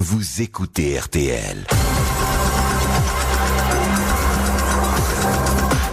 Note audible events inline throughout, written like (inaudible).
Vous écoutez RTL.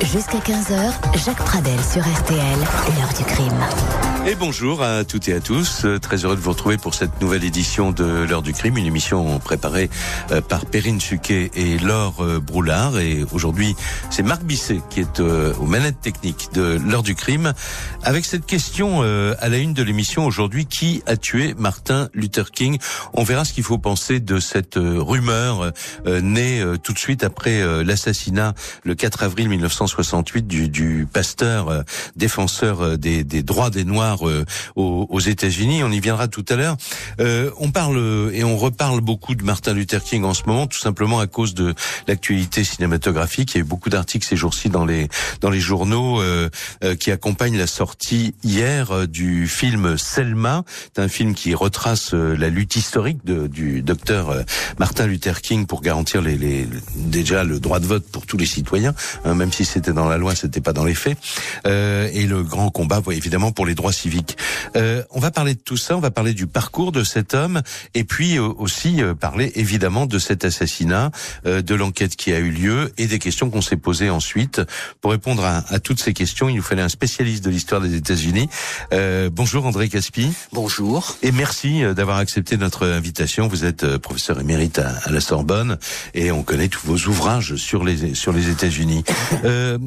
Jusqu'à 15h, Jacques Pradel sur RTL, l'heure du crime. Et bonjour à toutes et à tous. Euh, Très heureux de vous retrouver pour cette nouvelle édition de l'heure du crime, une émission préparée euh, par Perrine Suquet et Laure euh, Broulard. Et aujourd'hui, c'est Marc Bisset qui est aux manettes techniques de l'heure du crime. Avec cette question à la une de l'émission aujourd'hui, qui a tué Martin Luther King? On verra ce qu'il faut penser de cette rumeur née tout de suite après l'assassinat le 4 avril 1968 du, pasteur défenseur des droits des Noirs aux, aux États-Unis. On y viendra tout à l'heure. Euh, on parle et on reparle beaucoup de Martin Luther King en ce moment, tout simplement à cause de l'actualité cinématographique. Il y a eu beaucoup d'articles ces jours-ci dans les dans les journaux euh, euh, qui accompagnent la sortie hier euh, du film Selma. C'est un film qui retrace euh, la lutte historique de, du docteur euh, Martin Luther King pour garantir les, les, déjà le droit de vote pour tous les citoyens, hein, même si c'était dans la loi, c'était pas dans les faits. et le grand combat, évidemment, pour les droits civique. Euh, on va parler de tout ça, on va parler du parcours de cet homme et puis euh, aussi euh, parler évidemment de cet assassinat, euh, de l'enquête qui a eu lieu et des questions qu'on s'est posées ensuite. Pour répondre à, à, toutes ces questions, il nous fallait un spécialiste de l'histoire des États-Unis. Euh, bonjour André Caspi. Bonjour. Et merci d'avoir accepté notre invitation. Vous êtes professeur émérite à, à, la Sorbonne et on connaît tous vos ouvrages sur les sur les États-Unis.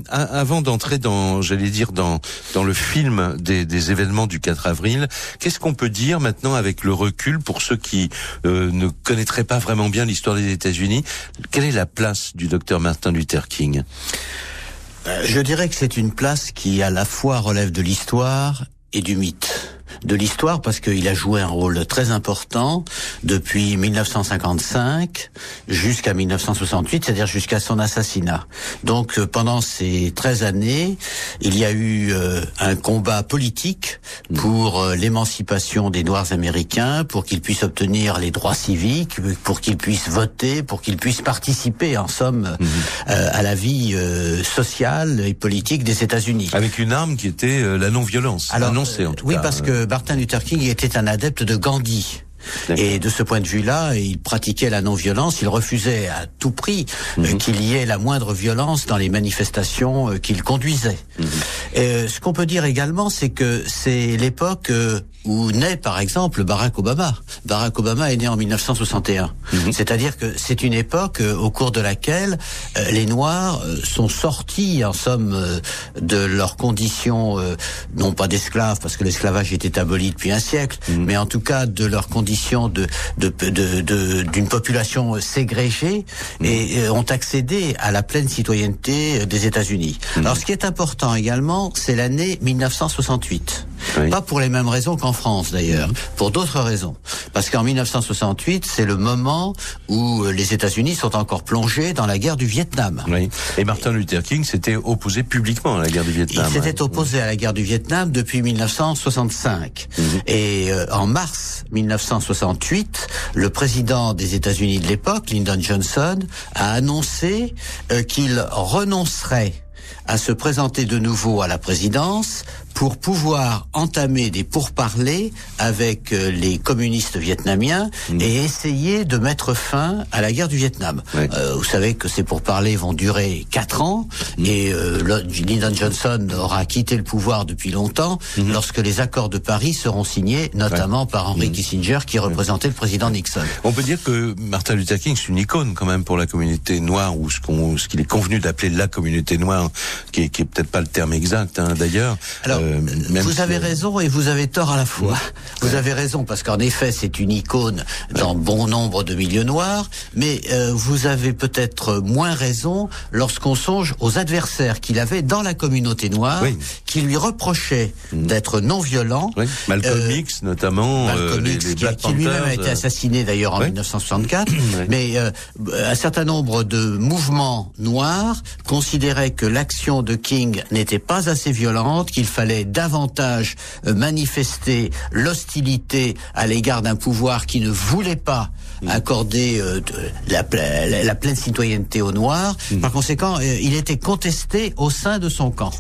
avant d'entrer dans, j'allais dire dans dans le film des, des événements du 4 Qu'est-ce qu'on peut dire maintenant avec le recul pour ceux qui euh, ne connaîtraient pas vraiment bien l'histoire des États-Unis? Quelle est la place du docteur Martin Luther King? Euh, Je dirais que c'est une place qui à la fois relève de l'histoire et du mythe de l'histoire parce qu'il a joué un rôle très important depuis 1955 jusqu'à 1968, c'est-à-dire jusqu'à son assassinat. Donc euh, pendant ces 13 années, il y a eu euh, un combat politique pour euh, l'émancipation des Noirs américains, pour qu'ils puissent obtenir les droits civiques, pour qu'ils puissent voter, pour qu'ils puissent participer, en somme, mmh. euh, à la vie euh, sociale et politique des États-Unis. Avec une arme qui était la non-violence, annoncée en tout oui, cas. Oui, parce que Martin Luther King était un adepte de Gandhi. Et de ce point de vue-là, il pratiquait la non-violence. Il refusait à tout prix mm -hmm. qu'il y ait la moindre violence dans les manifestations qu'il conduisait. Mm -hmm. ce qu'on peut dire également, c'est que c'est l'époque où naît, par exemple, Barack Obama. Barack Obama est né en 1961. Mm -hmm. C'est-à-dire que c'est une époque au cours de laquelle euh, les Noirs sont sortis, en somme, de leurs conditions, euh, non pas d'esclaves, parce que l'esclavage était aboli depuis un siècle, mais en tout cas de leurs conditions de d'une population ségrégée mmh. et euh, ont accédé à la pleine citoyenneté des États-Unis. Mmh. Alors ce qui est important également, c'est l'année 1968. Oui. Pas pour les mêmes raisons qu'en France d'ailleurs, pour d'autres raisons. Parce qu'en 1968, c'est le moment où les États-Unis sont encore plongés dans la guerre du Vietnam. Oui. Et Martin Luther King s'était opposé publiquement à la guerre du Vietnam. Il s'était opposé à la guerre du Vietnam depuis 1965. Et euh, en mars 1968, le président des États-Unis de l'époque, Lyndon Johnson, a annoncé euh, qu'il renoncerait à se présenter de nouveau à la présidence pour pouvoir entamer des pourparlers avec euh, les communistes vietnamiens mmh. et essayer de mettre fin à la guerre du Vietnam. Euh, vous savez que ces pourparlers vont durer quatre ans mmh. et euh, Lyndon Johnson aura quitté le pouvoir depuis longtemps mmh. lorsque les accords de Paris seront signés, notamment ouais. par Henry Kissinger qui représentait le président Nixon. On peut dire que Martin Luther King c'est une icône quand même pour la communauté noire ou ce qu'il est convenu d'appeler la communauté noire, qui est, qui est peut-être pas le terme exact hein, d'ailleurs. Alors, euh, vous si avez raison et vous avez tort à la fois. Vous avez raison parce qu'en effet c'est une icône dans bon nombre de milieux noirs, mais euh, vous avez peut-être moins raison lorsqu'on songe aux adversaires qu'il avait dans la communauté noire, oui. qui lui reprochaient mmh. d'être non violent. Oui. Malcolm euh, X notamment, Malcolm les, X, les qui, qui lui-même a été assassiné d'ailleurs en 1964. mais un certain nombre de mouvements noirs considéraient que l'action de King n'était pas assez violente, qu'il fallait davantage euh, manifester l'hostilité à l'égard d'un pouvoir qui ne voulait pas mm. accorder euh, la, la, pleine citoyenneté aux Noirs. Mm. Par conséquent, euh, il était contesté au sein de son camp.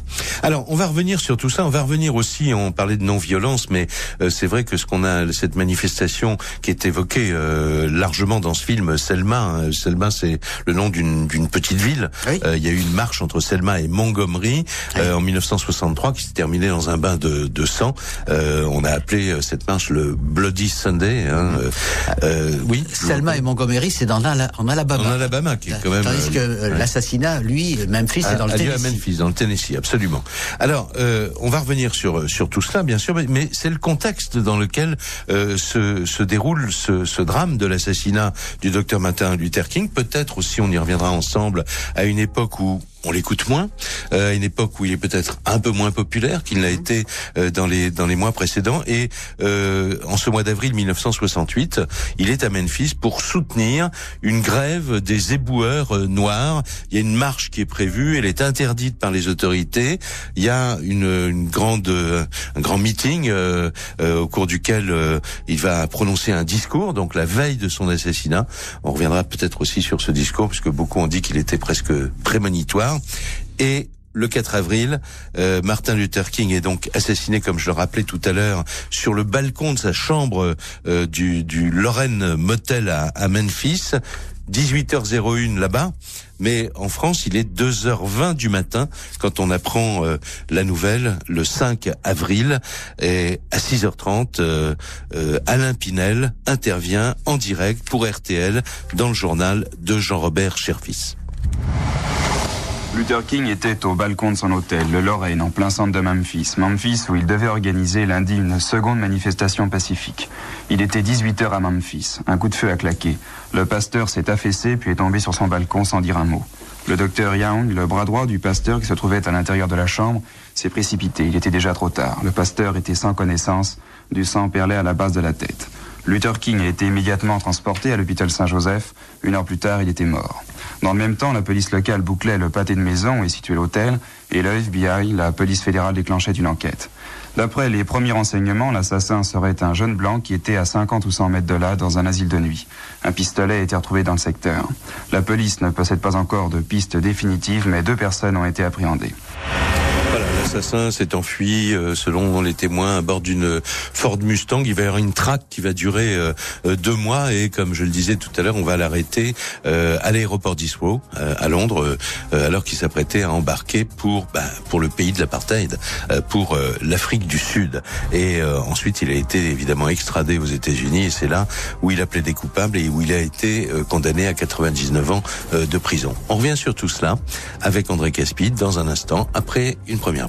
Alors, on va revenir sur tout ça. On va revenir aussi. On parlait de non-violence, mais c'est vrai que ce qu'on a, cette manifestation qui est évoquée largement dans ce film, Selma. Hein. Selma, c'est le nom d'une petite ville. il y a eu une marche entre Selma et Montgomery en 1963 qui s'est terminée dans un bain de, de sang. on a appelé cette marche le Bloody Sunday. Hein, euh, euh, oui. Selma et Montgomery, c'est dans en Alabama. En Alabama, qui est quand même. Tandis que euh, l'assassinat, lui, Memphis, c'est dans le Tennessee. à Memphis, dans le Tennessee, absolument. Alors, on va revenir sur sur tout cela, bien sûr, mais c'est le contexte dans lequel se, se déroule ce, ce drame de l'assassinat du docteur Martin Luther King. Peut-être aussi, on y reviendra ensemble, à une époque où on l'écoute moins, euh, à une époque où il est peut-être un peu moins populaire qu'il l'a mhm. été euh, dans les dans les mois précédents. Et euh, en ce mois d'avril 1968, il est à Memphis pour soutenir une grève des éboueurs noirs. Il y a une marche qui est prévue, elle est interdite par les autorités. Il y a une, une grande un grand meeting au cours duquel il va prononcer un discours. Donc la veille de son assassinat, on reviendra peut-être aussi sur ce discours puisque beaucoup ont dit qu'il était presque prémonitoire. Et le 4 avril, euh, Martin Luther King est donc assassiné, comme je le rappelais tout à l'heure, sur le balcon de sa chambre euh, du, Lorraine Motel à, Memphis. 18h01 là-bas, mais en France, il est 2h20 du matin quand on apprend euh, la nouvelle le 5 avril. Et à 6h30, Alain Pinel intervient en direct pour RTL dans le journal de Jean-Robert Cherfis. Luther King était au balcon de son hôtel, le Lorraine, en plein centre de Memphis. Memphis où il devait organiser lundi une seconde manifestation pacifique. Il était 18h à Memphis. Un coup de feu a claqué. Le pasteur s'est affaissé puis est tombé sur son balcon sans dire un mot. Le docteur Young, le bras droit du pasteur qui se trouvait à l'intérieur de la chambre, s'est précipité. Il était déjà trop tard. Le pasteur était sans connaissance. Du sang perlait à la base de la tête. Luther King a été immédiatement transporté à l'hôpital Saint-Joseph. Une heure plus tard, il était mort. Dans le même temps, la police locale bouclait le pâté de maison et situait l'hôtel, et le FBI, la police fédérale, déclenchait une enquête. D'après les premiers renseignements, l'assassin serait un jeune blanc qui était à 50 ou 100 mètres de là, dans un asile de nuit. Un pistolet a été retrouvé dans le secteur. La police ne possède pas encore de piste définitive, mais deux personnes ont été appréhendées. L'assassin s'est enfui, euh, selon les témoins, à bord d'une Ford Mustang. Il va y avoir une traque qui va durer euh, euh, deux mois et, comme je le disais tout à l'heure, on va l'arrêter à l'aéroport d'Iswo, à Londres, alors qu'il s'apprêtait à embarquer pour bah, pour le pays de l'apartheid, pour l'Afrique du Sud. Et ensuite, il a été évidemment extradé aux États-Unis et c'est là où il a plaidé coupable et où il a été condamné à 99 ans de prison. On revient sur tout cela avec André Caspid dans un instant après une première.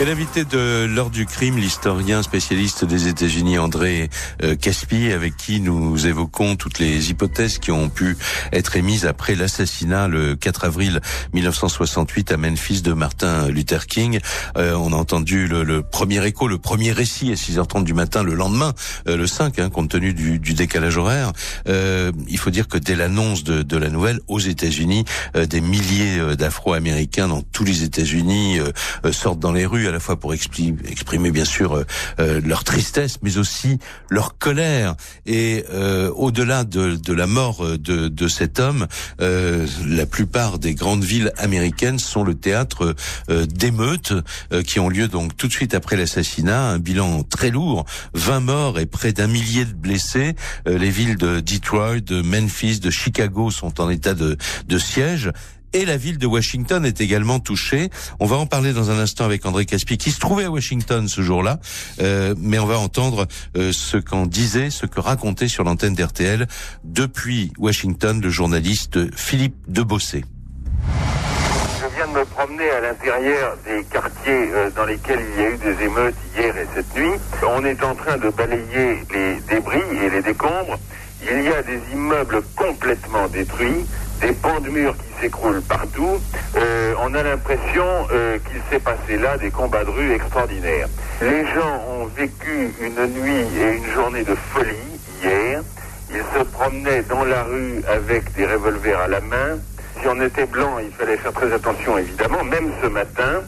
Et l'invité de l'heure du crime, l'historien spécialiste des États-Unis André euh, Caspi, avec qui nous évoquons toutes les hypothèses qui ont pu être émises après l'assassinat le 4 avril 1968 à Memphis de Martin Luther King. Euh, on a entendu le, premier écho, le premier récit à 6h30 du matin le lendemain, euh, le 5, hein, compte tenu du, décalage horaire. il faut dire que dès l'annonce de, de, la nouvelle aux États-Unis, des milliers d'Afro-Américains dans tous les États-Unis sortent dans les rues à la fois pour exprimer, bien sûr euh, euh, leur tristesse, mais aussi leur colère. Et euh, au-delà de, de, la mort de, de cet homme, la plupart des grandes villes américaines sont le théâtre d'émeutes qui ont lieu donc tout de suite après l'assassinat. Un bilan très lourd, 20 morts et près d'un millier de blessés. les villes de Detroit, de Memphis, de Chicago sont en état de, de siège et la ville de Washington est également touchée. On va en parler dans un instant avec André Caspi qui se trouvait à Washington ce jour-là, euh, mais on va entendre euh, ce qu'en disait, ce que racontait sur l'antenne d'RTL depuis Washington le journaliste Philippe Debossé. Je viens de me promener à l'intérieur des quartiers euh, dans lesquels il y a eu des émeutes hier et cette nuit. On est en train de balayer les débris et les décombres. Il y a des immeubles complètement détruits, des pans de murs qui s'écroulent partout. Euh, on a l'impression euh, qu'il s'est passé là des combats de rue extraordinaires. Les gens ont vécu une nuit et une journée de folie hier. Ils se promenaient dans la rue avec des revolvers à la main. Si on était blanc, il fallait faire très attention, évidemment. Même ce matin,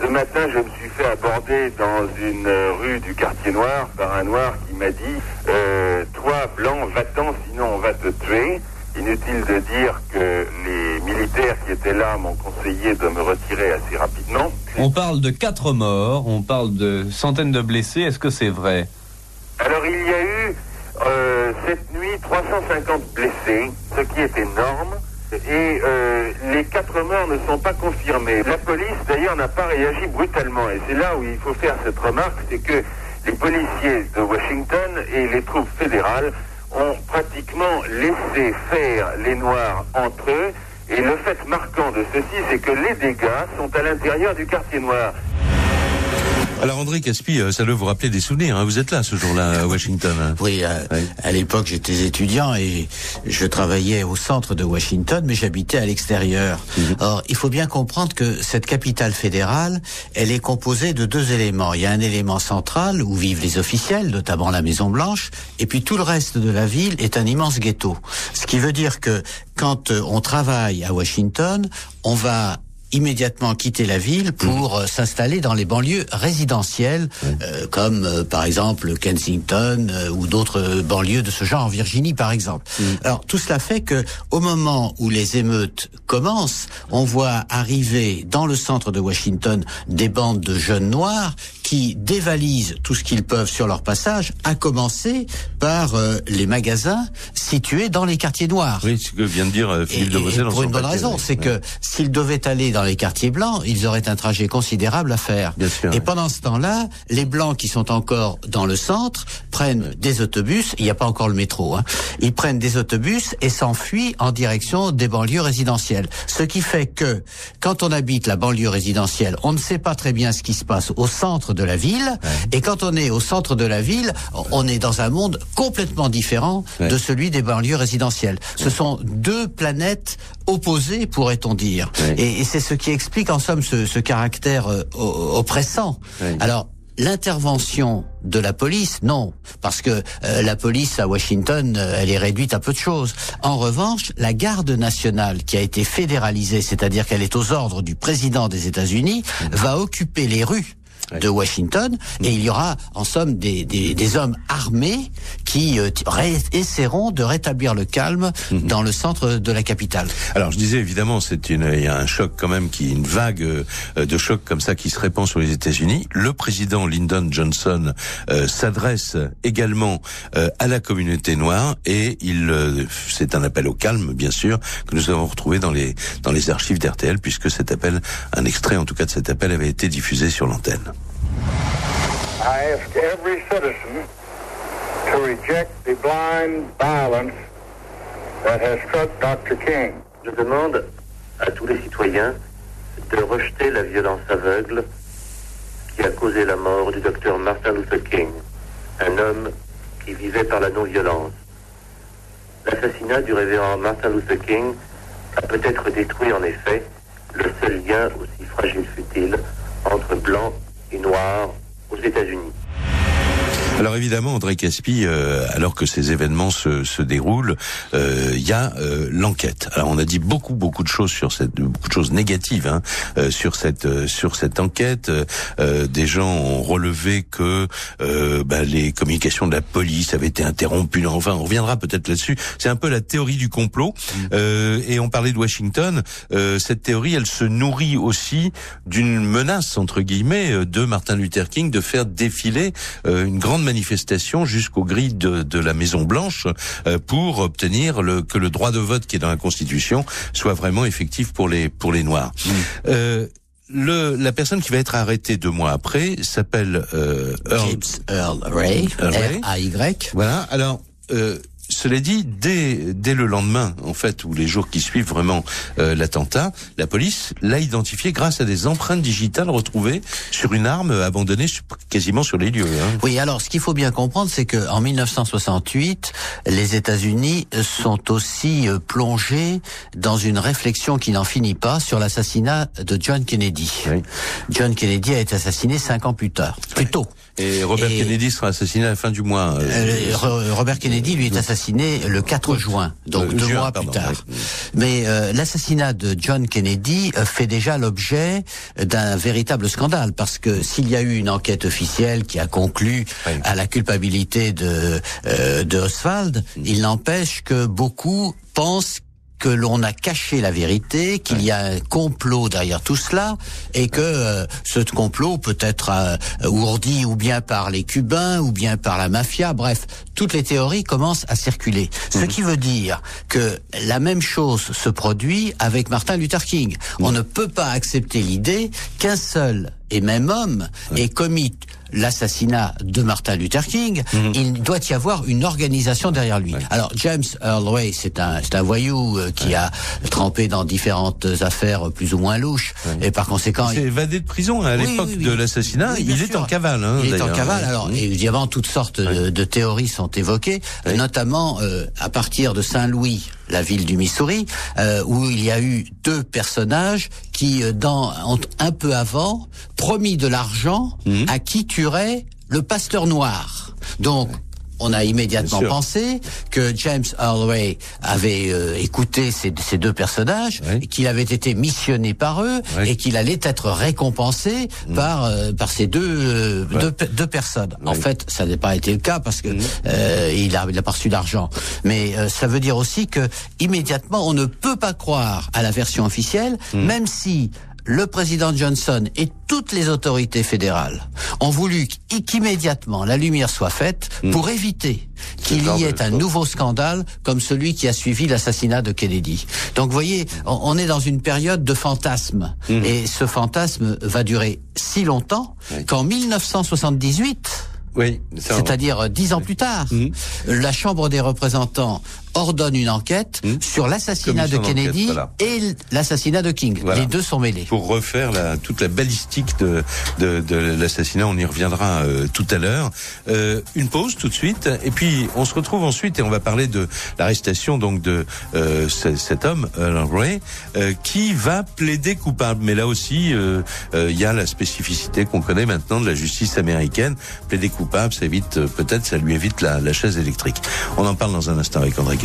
ce matin, je me suis fait aborder dans une rue du quartier noir par un noir qui m'a dit euh, Toi, blanc, va-t'en, sinon on va te tuer. Inutile de dire que les militaires qui étaient là m'ont conseillé de me retirer assez rapidement. On parle de quatre morts, on parle de centaines de blessés. Est-ce que c'est vrai? Alors, il y a eu euh, cette nuit 350 blessés, ce qui est énorme. Et euh, les quatre morts ne sont pas confirmés. La police, d'ailleurs, n'a pas réagi brutalement. Et c'est là où il faut faire cette remarque, c'est que les policiers de Washington et les troupes fédérales ont pratiquement laissé faire les Noirs entre eux. Et le fait marquant de ceci, c'est que les dégâts sont à l'intérieur du quartier noir. Alors André Caspi, euh, ça doit vous rappeler des souvenirs. Hein. Vous êtes là ce jour-là à Washington. Hein. Oui, à, Oui. à l'époque j'étais étudiant et je travaillais au centre de Washington, mais j'habitais à l'extérieur. Or, il faut bien comprendre que cette capitale fédérale, elle est composée de deux éléments. Il y a un élément central où vivent les officiels, notamment la Maison Blanche, et puis tout le reste de la ville est un immense ghetto. Ce qui veut dire que quand euh, on travaille à Washington, on va immédiatement quitter la ville pour euh, s'installer dans les banlieues résidentielles, euh, comme euh, par exemple Kensington euh, ou d'autres euh, banlieues de ce genre en Virginie par exemple. Alors tout cela fait que au moment où les émeutes commencent, on voit arriver dans le centre de Washington des bandes de jeunes noirs qui dévalisent tout ce qu'ils peuvent sur leur passage, à commencer par euh, les magasins situés dans les quartiers noirs. Oui, ce que vient de dire euh, Philippe Et- de Bruxelles. pour une bonne raison, oui. c'est que s'ils devaient aller dans les quartiers blancs, ils auraient un trajet considérable à faire. Bien sûr, et oui. pendant ce temps-là, les blancs qui sont encore dans le centre prennent des autobus. Il n'y a pas encore le métro. Hein, ils prennent des autobus et s'enfuient en direction des banlieues résidentielles. Ce qui fait que quand on habite la banlieue résidentielle, on ne sait pas très bien ce qui se passe au centre de la ville. Et quand on est au centre de la ville, on est dans un monde complètement différent Ouais. de celui des banlieues résidentielles. Ce sont deux planètes opposées, pourrait-on dire. Et, et c'est ce qui explique en somme ce, ce caractère euh, oppressant. Alors, l'intervention de la police, non, parce que euh, la police à Washington, euh, elle est réduite à peu de choses. En revanche, la garde nationale, qui a été fédéralisée, c'est-à-dire qu'elle est aux ordres du président des États-Unis, va occuper les rues. De Washington et il y aura en somme des, des, des hommes armés qui euh, essaieront de rétablir le calme dans le centre de la capitale. Alors je disais évidemment, c'est une, il y a un choc quand même qui, une vague euh, de choc comme ça qui se répand sur les États-Unis. Le président Lyndon Johnson euh, s'adresse également euh, à la communauté noire et il, euh, c'est un appel au calme bien sûr que nous avons retrouvé dans les dans les archives d'RTL puisque cet appel, un extrait en tout cas de cet appel avait été diffusé sur l'antenne. I ask every citizen to reject the blind violence that has struck Dr. King. Je demande à tous les citoyens de rejeter la violence aveugle qui a causé la mort du docteur Martin Luther King, un homme qui vivait par la non-violence. L'assassinat du révérend Martin Luther King a peut-être détruit en effet le seul lien, aussi fragile fut-il, entre blanc et noir aux États-Unis. Alors évidemment, André Caspi, euh, alors que ces événements se, se déroulent, euh, il y a euh, l'enquête. Alors on a dit beaucoup beaucoup de choses sur cette beaucoup de choses négatives hein, euh, sur cette euh, sur cette enquête. Euh, des gens ont relevé que euh, bah, les communications de la police avaient été interrompues. Enfin, on reviendra peut-être là-dessus. C'est un peu la théorie du complot. Euh, et on parlait de Washington. Euh, cette théorie, elle se nourrit aussi d'une menace entre guillemets euh, de Martin Luther King de faire défiler euh, une grande manifestation jusqu'aux grilles de, de la Maison Blanche euh, pour obtenir le, que le droit de vote qui est dans la Constitution soit vraiment effectif pour les pour les Noirs. Euh, le, la personne qui va être arrêtée deux mois après s'appelle euh, Earl James Earl Ray, Ray. R-A-Y. voilà. Alors, euh, cela dit, dès, dès le lendemain, en fait, ou les jours qui suivent vraiment euh, l'attentat, la police l'a identifié grâce à des empreintes digitales retrouvées sur une arme abandonnée quasiment sur les lieux. Hein. Oui, alors ce qu'il faut bien comprendre, c'est que en 1968, les États-Unis sont aussi euh, plongés dans une réflexion qui n'en finit pas sur l'assassinat de John Kennedy. Oui. John Kennedy a été assassiné cinq ans plus tard, plus tôt. Et Robert Et- Kennedy sera assassiné à la fin du mois. euh, Euh, Ro- Robert Kennedy lui est assassiné le 4 juin, donc Euh, deux juin, mois pardon, plus tard. ouais. Mais euh, l'assassinat de John Kennedy euh, fait déjà l'objet d'un véritable scandale parce que s'il y a eu une enquête officielle qui a conclu Ouais. à la culpabilité de euh, de Oswald, Mm. il n'empêche que beaucoup pensent que l'on a caché la vérité, qu'il y a un complot derrière tout cela, et que euh, ce complot peut être euh, ourdi ou bien par les Cubains, ou bien par la mafia, bref, toutes les théories commencent à circuler. Ce qui veut dire que la même chose se produit avec Martin Luther King. On ne peut pas accepter l'idée qu'un seul et même homme ait commis l'assassinat de Martin Luther King, il doit y avoir une organisation derrière lui. Alors James Earl Ray, c'est un, c'est un voyou euh, qui a trempé dans différentes affaires plus ou moins louches, et par conséquent, Il s'est évadé de prison à l'époque oui, oui. de l'assassinat. Il est en cavale. Hein, il est en cavale. Alors, évidemment, toutes sortes de, de théories sont évoquées, notamment euh, à partir de Saint-Louis, la ville du Missouri, euh, où il y a eu deux personnages qui, euh, dans, un peu avant, promis de l'argent Mhm. à qui tuerait le pasteur noir. Donc, on a immédiatement pensé que James Ray avait euh, écouté ces, ces deux personnages, Oui. et qu'il avait été missionné par eux Oui. et qu'il allait être récompensé par euh, par ces deux euh, Ouais. deux, deux personnes. En fait, ça n'a pas été le cas parce que euh, il a il a pas reçu d'argent. Mais euh, ça veut dire aussi que immédiatement on ne peut pas croire à la version officielle, même si le président Johnson et toutes les autorités fédérales ont voulu qu- qu'immédiatement la lumière soit faite pour éviter qu'il y ait un nouveau scandale comme celui qui a suivi l'assassinat de Kennedy. Donc vous voyez, on est dans une période de fantasme. Et ce fantasme va durer si longtemps Oui. qu'en 1978, Oui, ça, c'est-à-dire dix ans plus tard, Mhm. la Chambre des représentants ordonne une enquête Mhm. sur l'assassinat de Kennedy voilà. et l'assassinat de King. Voilà. Les deux sont mêlés. pour refaire la, toute la balistique de, de, de l'assassinat. On y reviendra euh, tout à l'heure. Euh, une pause tout de suite, et puis on se retrouve ensuite et on va parler de l'arrestation donc de euh, ce- cet homme Ray euh, qui va plaider coupable. Mais là aussi, euh, euh, il y a la spécificité qu'on connaît maintenant de la justice américaine. Plaider coupable, ça évite peut-être, ça lui évite la, la chaise électrique. On en parle dans un instant avec André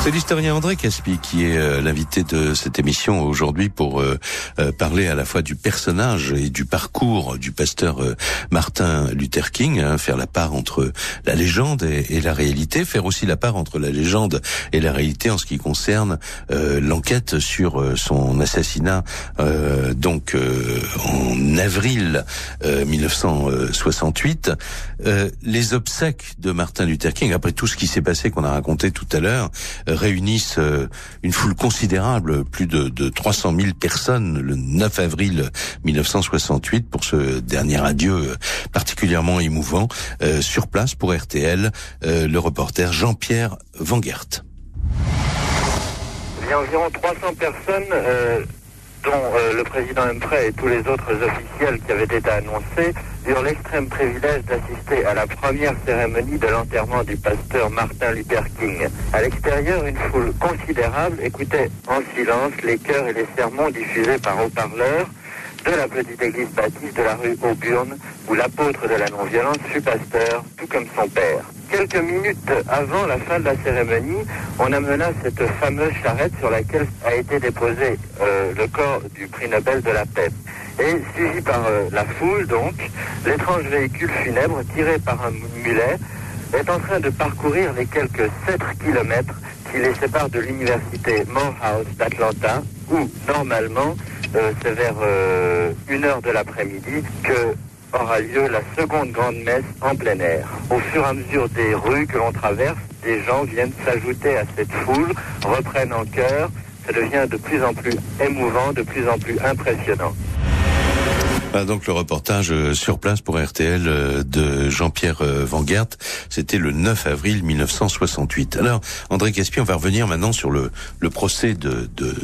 C'est l'historien André Caspi qui est euh, l'invité de cette émission aujourd'hui pour euh, euh, parler à la fois du personnage et du parcours du pasteur Martin Luther King, hein, faire la part entre la légende et, la réalité, faire aussi la part entre la légende et la réalité en ce qui concerne l'enquête sur son assassinat donc en avril euh, 1968. Euh, les obsèques de Martin Luther King, après tout ce qui s'est passé qu'on a raconté tout à l'heure, réunissent euh, une foule considérable, plus de, de 300 000 personnes le 9 avril 1968 pour ce dernier adieu euh, particulièrement émouvant. Euh, sur place pour RTL, euh, le reporter Jean-Pierre Vangert. Il y a environ 300 personnes, euh, dont euh, le président Humphrey et tous les autres officiels qui avaient été annoncés, eurent l'extrême privilège d'assister à la première cérémonie de l'enterrement du pasteur Martin Luther King. À l'extérieur, une foule considérable écoutait en silence les chœurs et les sermons diffusés par haut-parleurs de la petite église baptiste de la rue Auburn, où l'apôtre de la non-violence fut pasteur, tout comme son père. Quelques minutes avant la fin de la cérémonie, on amena cette fameuse charrette sur laquelle a été déposé euh, le corps du prix Nobel de la paix. Et suivi par euh, la foule, donc, l'étrange véhicule funèbre tiré par un mulet est en train de parcourir les quelques 7 kilomètres qui les séparent de l'université Morehouse d'Atlanta, où normalement c'est vers euh, une heure de l'après-midi que aura lieu la seconde grande messe en plein air. Au fur et à mesure des rues que l'on traverse, des gens viennent s'ajouter à cette foule, reprennent en chœur. Ça devient de plus en plus émouvant, de plus en plus impressionnant. Voilà donc le reportage euh, sur place pour RTL euh, de Jean-Pierre euh, Van Gert. C'était le 9 avril 1968. Alors, André Caspier, on va revenir maintenant sur le, le procès de, de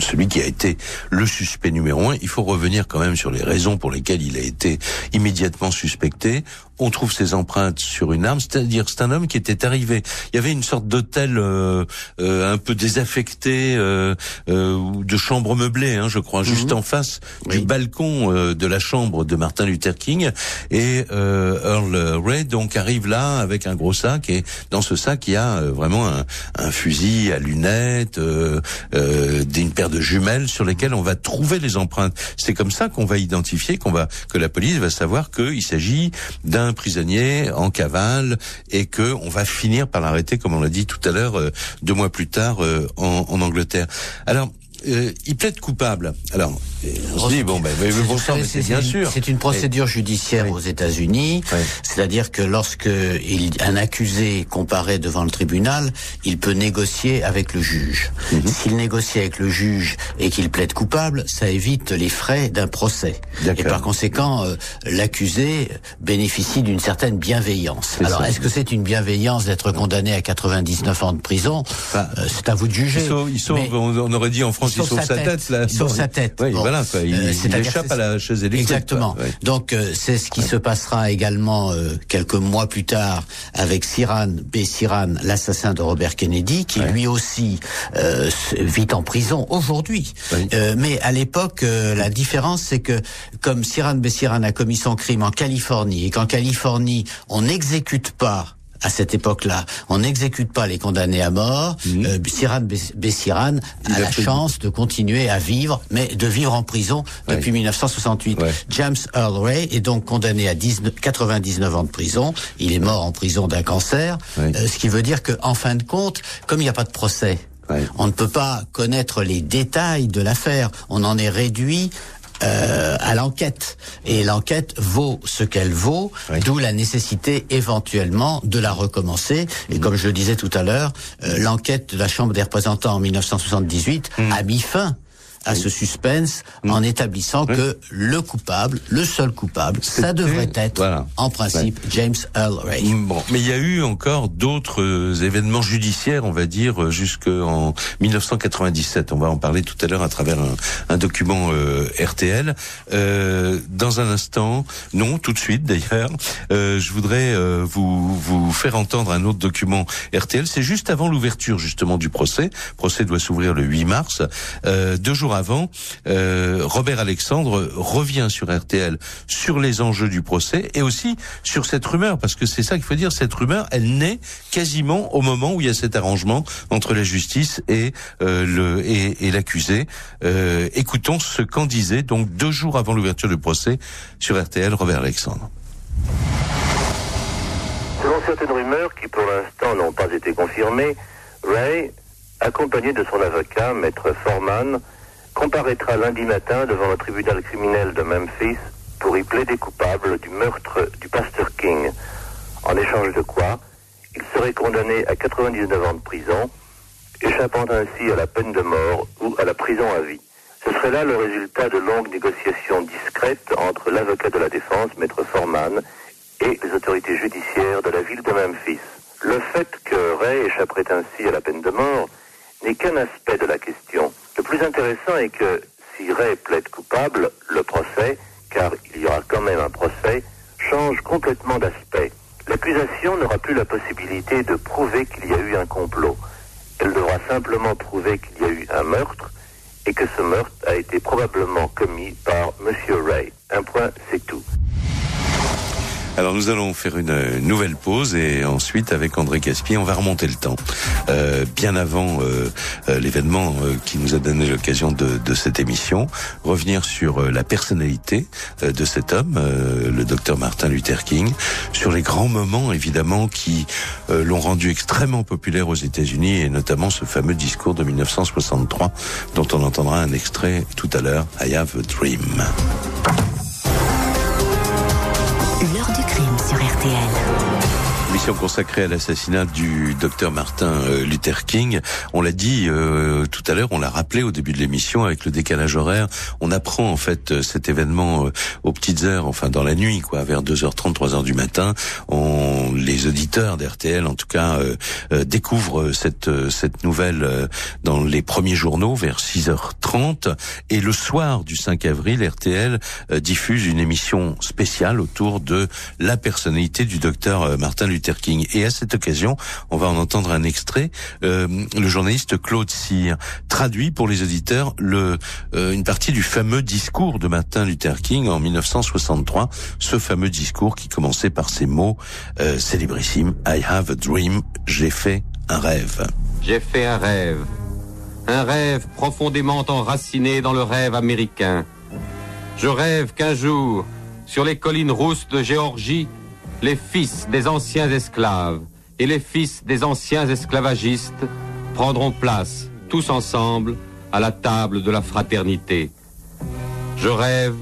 celui qui a été le suspect numéro un. Il faut revenir quand même sur les raisons pour lesquelles il a été immédiatement suspecté on trouve ses empreintes sur une arme, c'est-à-dire c'est un homme qui était arrivé. Il y avait une sorte d'hôtel euh, euh, un peu désaffecté, euh, de chambre meublée, hein, je crois, juste mhm. en face du balcon de la chambre de Martin Luther King. Et Earl Ray donc arrive là avec un gros sac et dans ce sac il y a vraiment un, un, fusil à lunettes, une paire de jumelles sur lesquelles on va trouver les empreintes. C'est comme ça qu'on va identifier, qu'on va que la police va savoir qu'il s'agit d'un un prisonnier en cavale et que on va finir par l'arrêter, comme on l'a dit tout à l'heure, euh, deux mois plus tard euh, en, en Angleterre. Alors, euh, il plaide coupable. Alors, on dit bon, ben, bon c'est bien sûr. C'est une procédure judiciaire aux États-Unis, c'est-à-dire que lorsque il, un accusé comparaît devant le tribunal, il peut négocier avec le juge. Mhm. S'il négocie avec le juge et qu'il plaide coupable, ça évite les frais d'un procès. Et par conséquent, euh, l'accusé bénéficie d'une certaine bienveillance. Alors, est-ce que c'est une bienveillance d'être condamné à 99 ans de prison? Euh, C'est à vous de juger. on aurait dit en France il sauve sa tête, là. Il sauve sa tête. Oui, voilà, quoi. Il, euh, échappe à la chaise électrique. Exactement. Donc euh, c'est ce qui se passera également euh, quelques mois plus tard avec Siran B. Siran, l'assassin de Robert Kennedy, qui lui aussi vit en prison aujourd'hui. mais à l'époque, la différence c'est que comme Siran B. Siran a commis son crime en Californie et qu'en Californie on n'exécute pas à cette époque-là, on n'exécute pas les condamnés à mort. Mmh. Euh, Siran Bessiran a, la chance de continuer à vivre, mais de vivre en prison depuis 1968. James Earl Ray est donc condamné à 99 ans de prison. Il est mort en prison d'un cancer, euh, ce qui veut dire qu'en fin de compte, comme il n'y a pas de procès, On ne peut pas connaître les détails de l'affaire. On en est réduit euh, à l'enquête. Et l'enquête vaut ce qu'elle vaut, d'où la nécessité éventuellement de la recommencer. Et comme je le disais tout à l'heure, euh, l'enquête de la Chambre des représentants en 1978 mm. a mis fin à ce suspense en établissant que le coupable, le seul coupable, ça devrait être, en principe, James Earl Ray. Mm, bon, mais il y a eu encore d'autres euh, événements judiciaires, on va dire, euh, jusqu'en 1997. On va en parler tout à l'heure à travers un, un document euh, RTL. Euh, dans un instant, non, tout de suite d'ailleurs, euh, je voudrais vous, vous faire entendre un autre document RTL. C'est juste avant l'ouverture justement du procès. Le procès doit s'ouvrir le 8 mars. deux jours avant, euh, Robert Alexandre revient sur RTL sur les enjeux du procès et aussi sur cette rumeur, parce que c'est ça qu'il faut dire, cette rumeur, elle naît quasiment au moment où il y a cet arrangement entre la justice et euh, le et, l'accusé. Euh, écoutons ce qu'en disait donc deux jours avant l'ouverture du procès sur RTL Robert Alexandre. Selon certaines rumeurs qui pour l'instant n'ont pas été confirmées, Ray, accompagné de son avocat, maître Forman, comparaîtra lundi matin devant le tribunal criminel de Memphis pour y plaider coupable du meurtre du pasteur King, en échange de quoi il serait condamné à 99 ans de prison, échappant ainsi à la peine de mort ou à la prison à vie. Ce serait là le résultat de longues négociations discrètes entre l'avocat de la défense, maître Forman, et les autorités judiciaires de la ville de Memphis. Le fait que Ray échapperait ainsi à la peine de mort n'est qu'un aspect de la question. Le plus intéressant est que si Ray plaide coupable, le procès, car il y aura quand même un procès, change complètement d'aspect. L'accusation n'aura plus la possibilité de prouver qu'il y a eu un complot. Elle devra simplement prouver qu'il y a eu un meurtre et que ce meurtre a été probablement commis par M. Ray. Un point, c'est tout. Alors nous allons faire une nouvelle pause et ensuite avec André Caspier, on va remonter le temps, euh, bien avant euh, euh, l'événement qui nous a donné l'occasion de, de, cette émission, revenir sur la personnalité de cet homme, le docteur Martin Luther King, sur les grands moments évidemment qui l'ont rendu extrêmement populaire aux États-Unis et notamment ce fameux discours de 1963 dont on entendra un extrait tout à l'heure, I Have a Dream. RTL. Mission consacrée à l'assassinat du docteur Martin euh, Luther King. On l'a dit euh, tout à l'heure, on l'a rappelé au début de l'émission avec le décalage horaire. On apprend en fait euh, cet événement aux petites heures, enfin dans la nuit, quoi, vers 2h30, 3h du matin. On, les auditeurs d'RTL, en tout cas, découvrent cette cette nouvelle dans les premiers journaux vers 6h30. Et le soir du 5 avril, RTL diffuse une émission spéciale autour de la personnalité du docteur Martin Luther Et à cette occasion, on va en entendre un extrait. Euh, le journaliste Claude Cyr traduit pour les auditeurs euh, une partie du fameux discours de Martin Luther King en 1963. Ce fameux discours qui commençait par ces mots euh, célébrissimes I have a dream. J'ai fait un rêve. J'ai fait un rêve. Un rêve profondément enraciné dans le rêve américain. Je rêve qu'un jour, sur les collines rousses de Géorgie, les fils des anciens esclaves et les fils des anciens esclavagistes prendront place tous ensemble à la table de la fraternité. Je rêve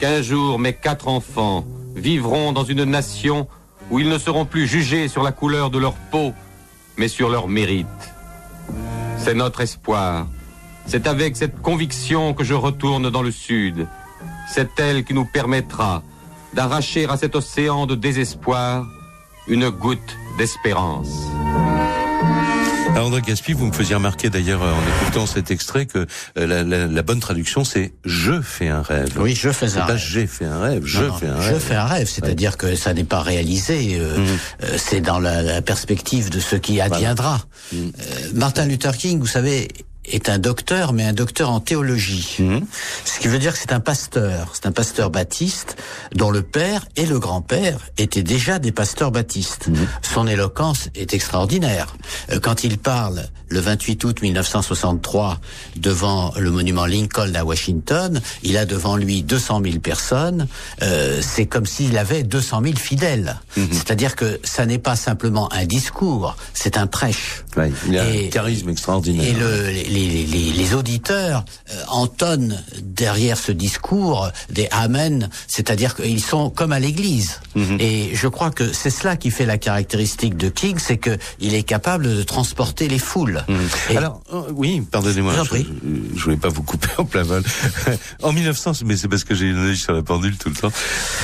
qu'un jour mes quatre enfants vivront dans une nation où ils ne seront plus jugés sur la couleur de leur peau, mais sur leur mérite. C'est notre espoir. C'est avec cette conviction que je retourne dans le Sud. C'est elle qui nous permettra d'arracher à cet océan de désespoir une goutte d'espérance. André Gaspi, vous me faisiez remarquer d'ailleurs en écoutant cet extrait que euh, la, bonne traduction c'est je fais un rêve. Oui, je fais un rêve. J'ai fait un rêve. Je fais un rêve. Je fais un rêve, c'est-à-dire que ça n'est pas réalisé. Euh, mhm. euh, c'est dans la, perspective de ce qui adviendra. Mhm. Martin Luther King, vous savez, est un docteur, mais un docteur en théologie. Mhm. Ce qui veut dire que c'est un pasteur. C'est un pasteur baptiste dont le père et le grand-père étaient déjà des pasteurs baptistes. Mhm. Son éloquence est extraordinaire. Euh, quand il parle le 28 août 1963 devant le monument Lincoln à Washington, il a devant lui 200 000 personnes. Euh, c'est comme s'il avait 200 000 fidèles. Mhm. C'est-à-dire que ça n'est pas simplement un discours, c'est un prêche. il a un charisme extraordinaire. Et le, les, les, les auditeurs euh, entonnent derrière ce discours des amen, c'est-à-dire qu'ils sont comme à l'église. Mhm. Et je crois que c'est cela qui fait la caractéristique de King, c'est que il est capable de transporter les foules. Mhm. Alors euh, oui, pardonnez-moi, je, je, voulais pas vous couper en plein vol. (laughs) en 1900, mais c'est parce que j'ai une sur la pendule tout le temps.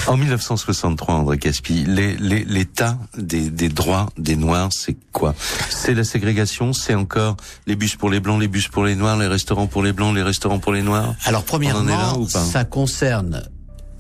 En 1963, André Caspi, l'état des, des droits des Noirs, c'est quoi? C'est la ségrégation, c'est encore les bus pour les blancs, les bus pour les noirs, les restaurants pour les blancs, les restaurants pour les noirs Alors premièrement, ça concerne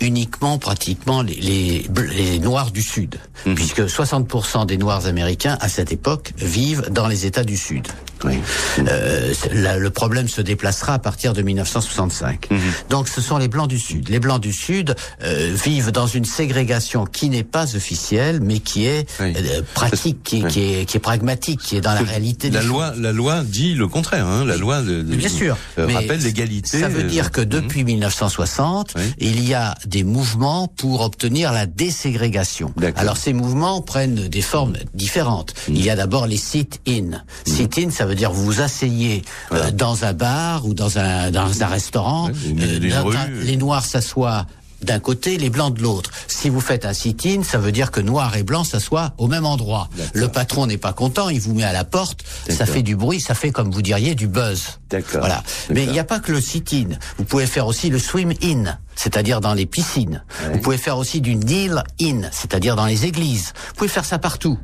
uniquement pratiquement les, les, Noirs du Sud, mhm. puisque 60% des Noirs américains à cette époque vivent dans les États du Sud. Oui. Euh, le problème se déplacera à partir de 1965. Mhm. Donc ce sont les Blancs du Sud. Les Blancs du Sud euh, vivent dans une ségrégation qui n'est pas officielle, mais qui est euh, pratique, qui, qui, est, qui est pragmatique, qui est dans la réalité. La loi, la loi dit le contraire. Hein. La loi de, Bien sûr, euh, rappelle l'égalité. Ça veut dire que depuis 1960, mhm. il y a des mouvements pour obtenir la déségrégation. Alors ces mouvements prennent des formes différentes. Il y a d'abord les sit-in. Sit-in, ça veut dire vous vous asseyez euh, dans un bar ou dans un dans un restaurant. Euh, les noirs s'assoient d'un côté, les blancs de l'autre. Si vous faites un sit-in, ça veut dire que noir et blanc s'assoient au même endroit. Le patron n'est pas content, il vous met à la porte, ça fait du bruit, ça fait comme vous diriez du buzz. Voilà. Mais il n'y a pas que le sit-in. Vous pouvez faire aussi le swim-in, c'est-à-dire dans les piscines. Vous pouvez faire aussi du kneel-in, c'est-à-dire dans les églises. Vous pouvez faire ça partout.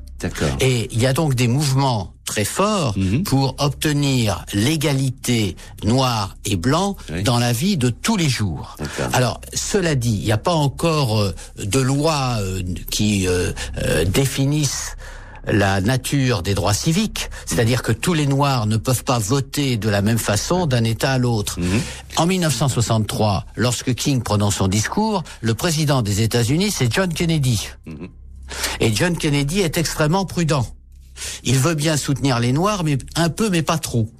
Et il y a donc des mouvements très forts mhm. pour obtenir l'égalité noir et blanc dans la vie de tous les jours. Alors, cela dit, il n'y a pas encore euh, de loi euh, qui euh, définisse la nature des droits civiques, c'est-à-dire que tous les Noirs ne peuvent pas voter de la même façon d'un État à l'autre. Mhm. En 1963, lorsque King prononce son discours, le président des États-Unis, c'est John Kennedy. Mhm. Et John Kennedy est extrêmement prudent. Il veut bien soutenir les Noirs, mais un peu, mais pas trop.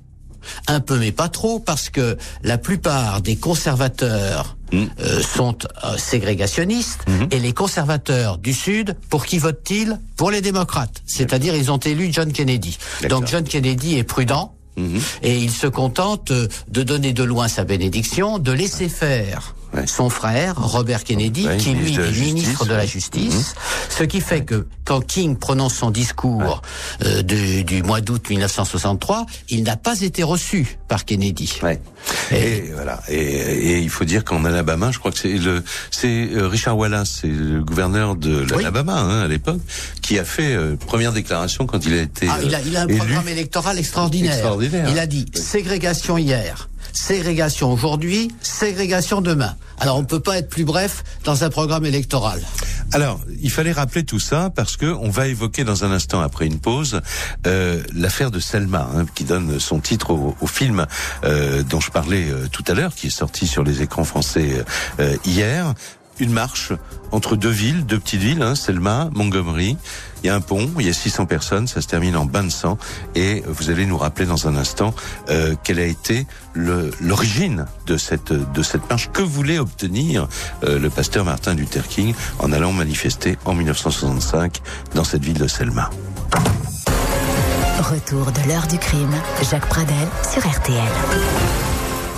Un peu, mais pas trop, parce que la plupart des conservateurs mm. euh, sont euh, ségrégationnistes, mm-hmm. et les conservateurs du Sud, pour qui votent-ils Pour les démocrates. C'est-à-dire, ils ont élu John Kennedy. Donc John Kennedy est prudent, mm-hmm. et il se contente euh, de donner de loin sa bénédiction, de laisser faire son frère, Robert Kennedy, Ouais, qui lui est ministre Justice, de la. Justice. Ce qui fait que quand King prononce son discours euh, de- du mois d'août 1963, il n'a pas été reçu par Kennedy. Ouais. Et, voilà. Et, et il faut dire qu'en Alabama, je crois que c'est le, c'est euh, Richard Wallace, c'est le gouverneur de l'Alabama hein, à l'époque, qui a fait euh, première déclaration quand il a été Ah, il, a, il a un euh, élu. programme électoral extraordinaire. Extraordinaire. Il a dit ségrégation hier, ségrégation aujourd'hui, ségrégation demain. Alors on ne peut pas être plus bref dans un programme électoral. Alors, il fallait rappeler tout ça parce que on va évoquer dans un instant après une pause euh, l'affaire de Selma, hein, qui donne son titre au, film euh, dont je parlais euh, tout à l'heure, qui est sorti sur les écrans français euh, hier. Une marche entre deux villes, deux petites villes, hein, Selma, Montgomery. Il y a un pont, il y a 600 personnes, ça se termine en bain de sang. Et vous allez nous rappeler dans un instant euh, quelle a été l'origine de cette de cette marche. Que voulait obtenir euh, le pasteur Martin Luther King en allant manifester en 1965 dans cette ville de Selma? Retour de l'heure du crime. Jacques Pradel sur RTL.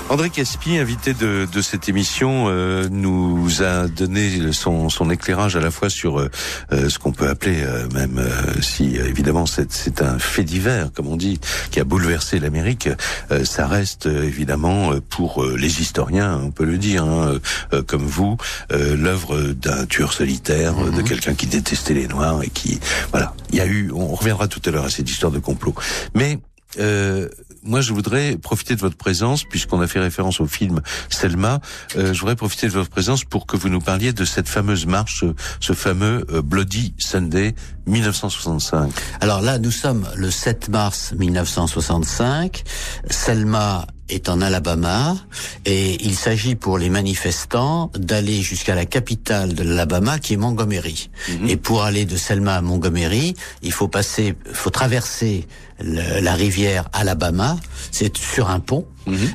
André Caspi, invité de, de cette émission, euh, nous a donné son, son éclairage à la fois sur euh, euh, ce qu'on peut appeler, euh, même euh, si euh, évidemment c'est, c'est un fait divers, comme on dit, qui a bouleversé l'Amérique, euh, ça reste évidemment pour euh, les historiens, on peut le dire, hein, euh, comme vous, euh, l'œuvre d'un tueur solitaire, euh, de quelqu'un qui détestait les Noirs et qui, voilà, il y a eu, on reviendra tout à l'heure à cette histoire de complot, mais euh, moi, je voudrais profiter de votre présence, puisqu'on a fait référence au film Selma. euh, je voudrais profiter de votre présence pour que vous nous parliez de cette fameuse marche, ce, fameux euh, Bloody Sunday 1965. Alors là, nous sommes le 7 mars 1965. Selma est en Alabama et il s'agit pour les manifestants d'aller jusqu'à la capitale de l'Alabama qui est Montgomery. Et pour aller de Selma à Montgomery, il faut passer, faut traverser le- la rivière Alabama. C'est sur un pont.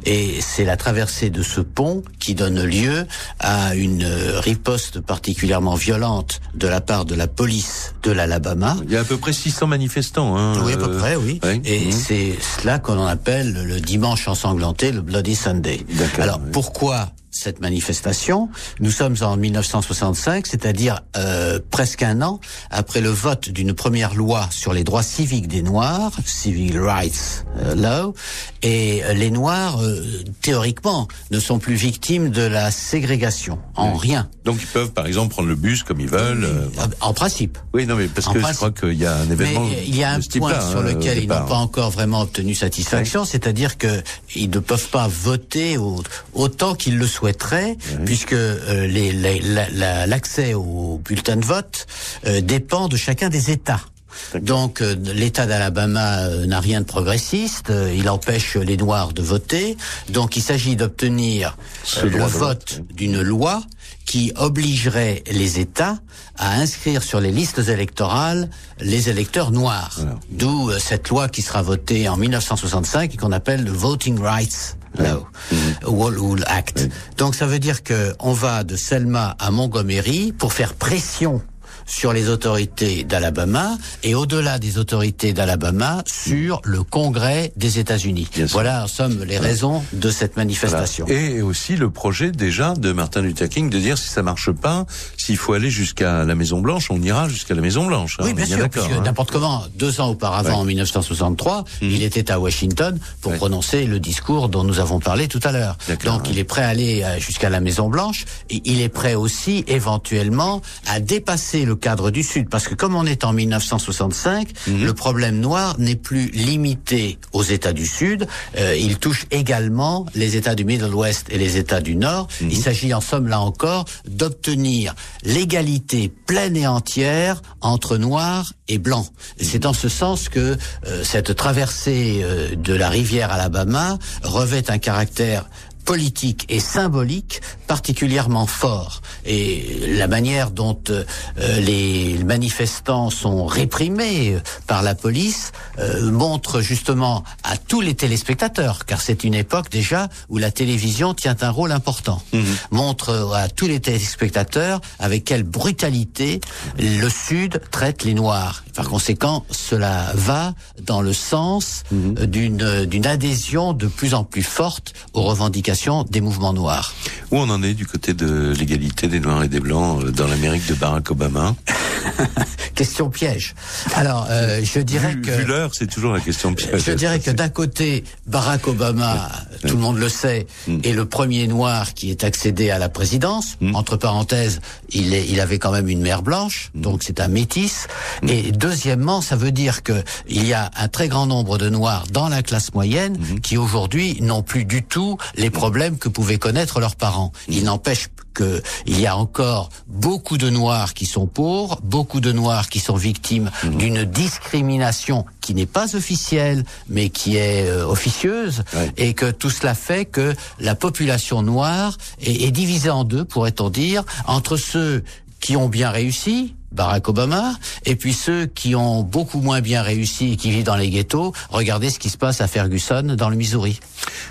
Et c'est la traversée de ce pont qui donne lieu à une euh, riposte particulièrement violente de la part de la police de l'Alabama. Il y a à peu près 600 manifestants. Hein, Oui, à peu euh, près, oui. ouais. Et Mhm. c'est cela qu'on appelle le dimanche ensanglanté, le Bloody Sunday. Alors, oui. pourquoi cette manifestation Nous sommes en 1965, c'est-à-dire euh, presque un an après le vote d'une première loi sur les droits civiques des Noirs, Civil Rights euh, Law, et euh, les Noirs, euh, théoriquement, ne sont plus victimes de la ségrégation, en rien. Donc ils peuvent, par exemple, prendre le bus comme ils veulent. euh, En principe. oui, non, mais parce En que je crois qu'il y a un événement. Mais il y a un point sur hein, lequel au ils n'ont pas encore vraiment obtenu satisfaction, c'est-à-dire que ils ne peuvent pas voter au- autant qu'ils le souhaiteraient, puisque euh, les- la- la- l'accès au bulletin de vote euh, dépend de chacun des États. Donc euh, l'État d'Alabama euh, n'a rien de progressiste, euh, il empêche les Noirs de voter, donc il s'agit d'obtenir euh, le vote d'une loi qui obligerait les États à inscrire sur les listes électorales les électeurs noirs. D'où euh, cette loi qui sera votée en 1965 et qu'on appelle le Voting Rights Law, Wall Act. Donc ça veut dire que on va de Selma à Montgomery pour faire pression sur les autorités d'Alabama et au-delà des autorités d'Alabama sur le Congrès des États-Unis. Voilà en somme les raisons de cette Voilà. manifestation. Et aussi le projet déjà de Martin Luther King de dire si ça marche pas, s'il faut aller jusqu'à la Maison Blanche, on ira jusqu'à la Maison Blanche. hein, Oui, bien sûr, hein. n'importe comment, deux ans auparavant, Ouais. en 1963, il était à Washington pour Ouais. prononcer le discours dont nous avons parlé tout à l'heure. Donc il est prêt à aller euh, jusqu'à la Maison Blanche et il est prêt aussi éventuellement à dépasser le cadre du Sud, parce que comme on est en 1965, Mhm. le problème noir n'est plus limité aux États du Sud, euh, il touche également les États du Middle West et les États du Nord. Mhm. Il s'agit en somme là encore d'obtenir l'égalité pleine et entière entre noirs et blancs. C'est dans ce sens que euh, cette traversée euh, de la rivière Alabama revêt un caractère politique et symbolique particulièrement fort. Et la manière dont euh, les manifestants sont réprimés euh, par la police euh, montre justement à tous les téléspectateurs, car c'est une époque déjà où la télévision tient un rôle important, montre à tous les téléspectateurs avec quelle brutalité le Sud traite les Noirs. Par conséquent, cela va dans le sens Mhm. euh, d'une euh, d'une adhésion de plus en plus forte aux revendications des mouvements noirs. Où on en est du côté de l'égalité des Noirs et des Blancs euh, dans l'Amérique de Barack Obama (laughs) Question piège. Alors, euh, je dirais Vu, que vu l'heure, c'est toujours la question piège. Je dirais que d'un côté, Barack Obama, tout le monde le sait, Mm. est le premier noir qui est accédé à la présidence. Entre parenthèses, il, est, il avait quand même une mère blanche, Mm. donc c'est un métis. Et deuxièmement, ça veut dire que il y a un très grand nombre de noirs dans la classe moyenne Mm-hmm. qui aujourd'hui n'ont plus du tout les problèmes que pouvaient connaître leurs parents. Mm. Il n'empêche que il y a encore beaucoup de noirs qui sont pauvres, beaucoup de noirs qui sont victimes d'une discrimination qui n'est pas officielle mais qui est euh, officieuse Ouais. et que tout cela fait que la population noire est, est divisée en deux pourrait-on dire entre ceux qui ont bien réussi Barack Obama, et puis ceux qui ont beaucoup moins bien réussi et qui vivent dans les ghettos, regardez ce qui se passe à Ferguson, dans le Missouri.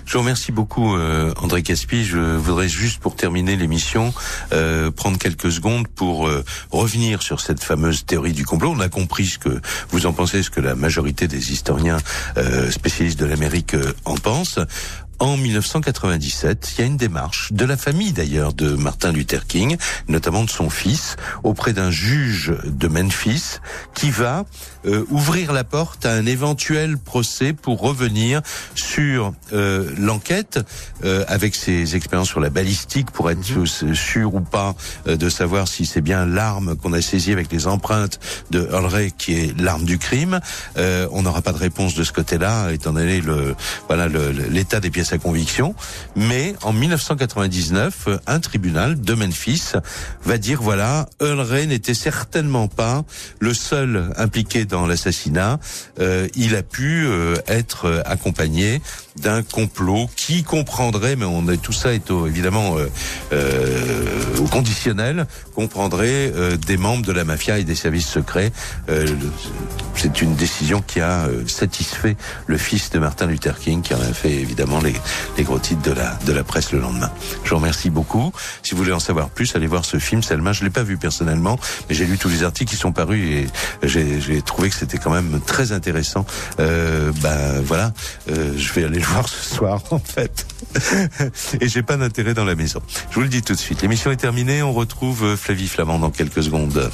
Je vous remercie beaucoup, euh, André Caspi. Je voudrais juste, pour terminer l'émission, euh, prendre quelques secondes pour euh, revenir sur cette fameuse théorie du complot. On a compris ce que vous en pensez, ce que la majorité des historiens euh, spécialistes de l'Amérique euh, en pensent. En 1997, il y a une démarche de la famille d'ailleurs de Martin Luther King, notamment de son fils, auprès d'un juge de Memphis, qui va euh, ouvrir la porte à un éventuel procès pour revenir sur euh, l'enquête euh, avec ses expériences sur la balistique pour être euh, sûr ou pas euh, de savoir si c'est bien l'arme qu'on a saisie avec les empreintes de Earl Ray qui est l'arme du crime. Euh, on n'aura pas de réponse de ce côté-là étant donné le voilà l'état des pièces à conviction. Mais en 1999, euh, un tribunal de Memphis va dire voilà Earl Ray n'était certainement pas le seul impliqué dans l'assassinat. Euh, il a pu euh, être euh, accompagné d'un complot qui comprendrait, mais on est tout ça est au- évidemment euh, au conditionnel, comprendrait des membres de la mafia et des services secrets. C'est une décision qui a satisfait le fils de Martin Luther King, qui en a fait évidemment les, les gros titres de la de la presse le lendemain. Je vous remercie beaucoup. Si vous voulez en savoir plus, allez voir ce film. Selma, je l'ai pas vu personnellement, mais j'ai lu tous les articles qui sont parus et j'ai j'ai trouvé que c'était quand même très intéressant. Euh, ben voilà, euh, je vais aller le voir ce soir (laughs) en fait. et j'ai pas d'intérêt dans la maison. Je vous le dis tout de suite. L'émission est terminée. On retrouve euh, Flavie Flamand dans quelques secondes.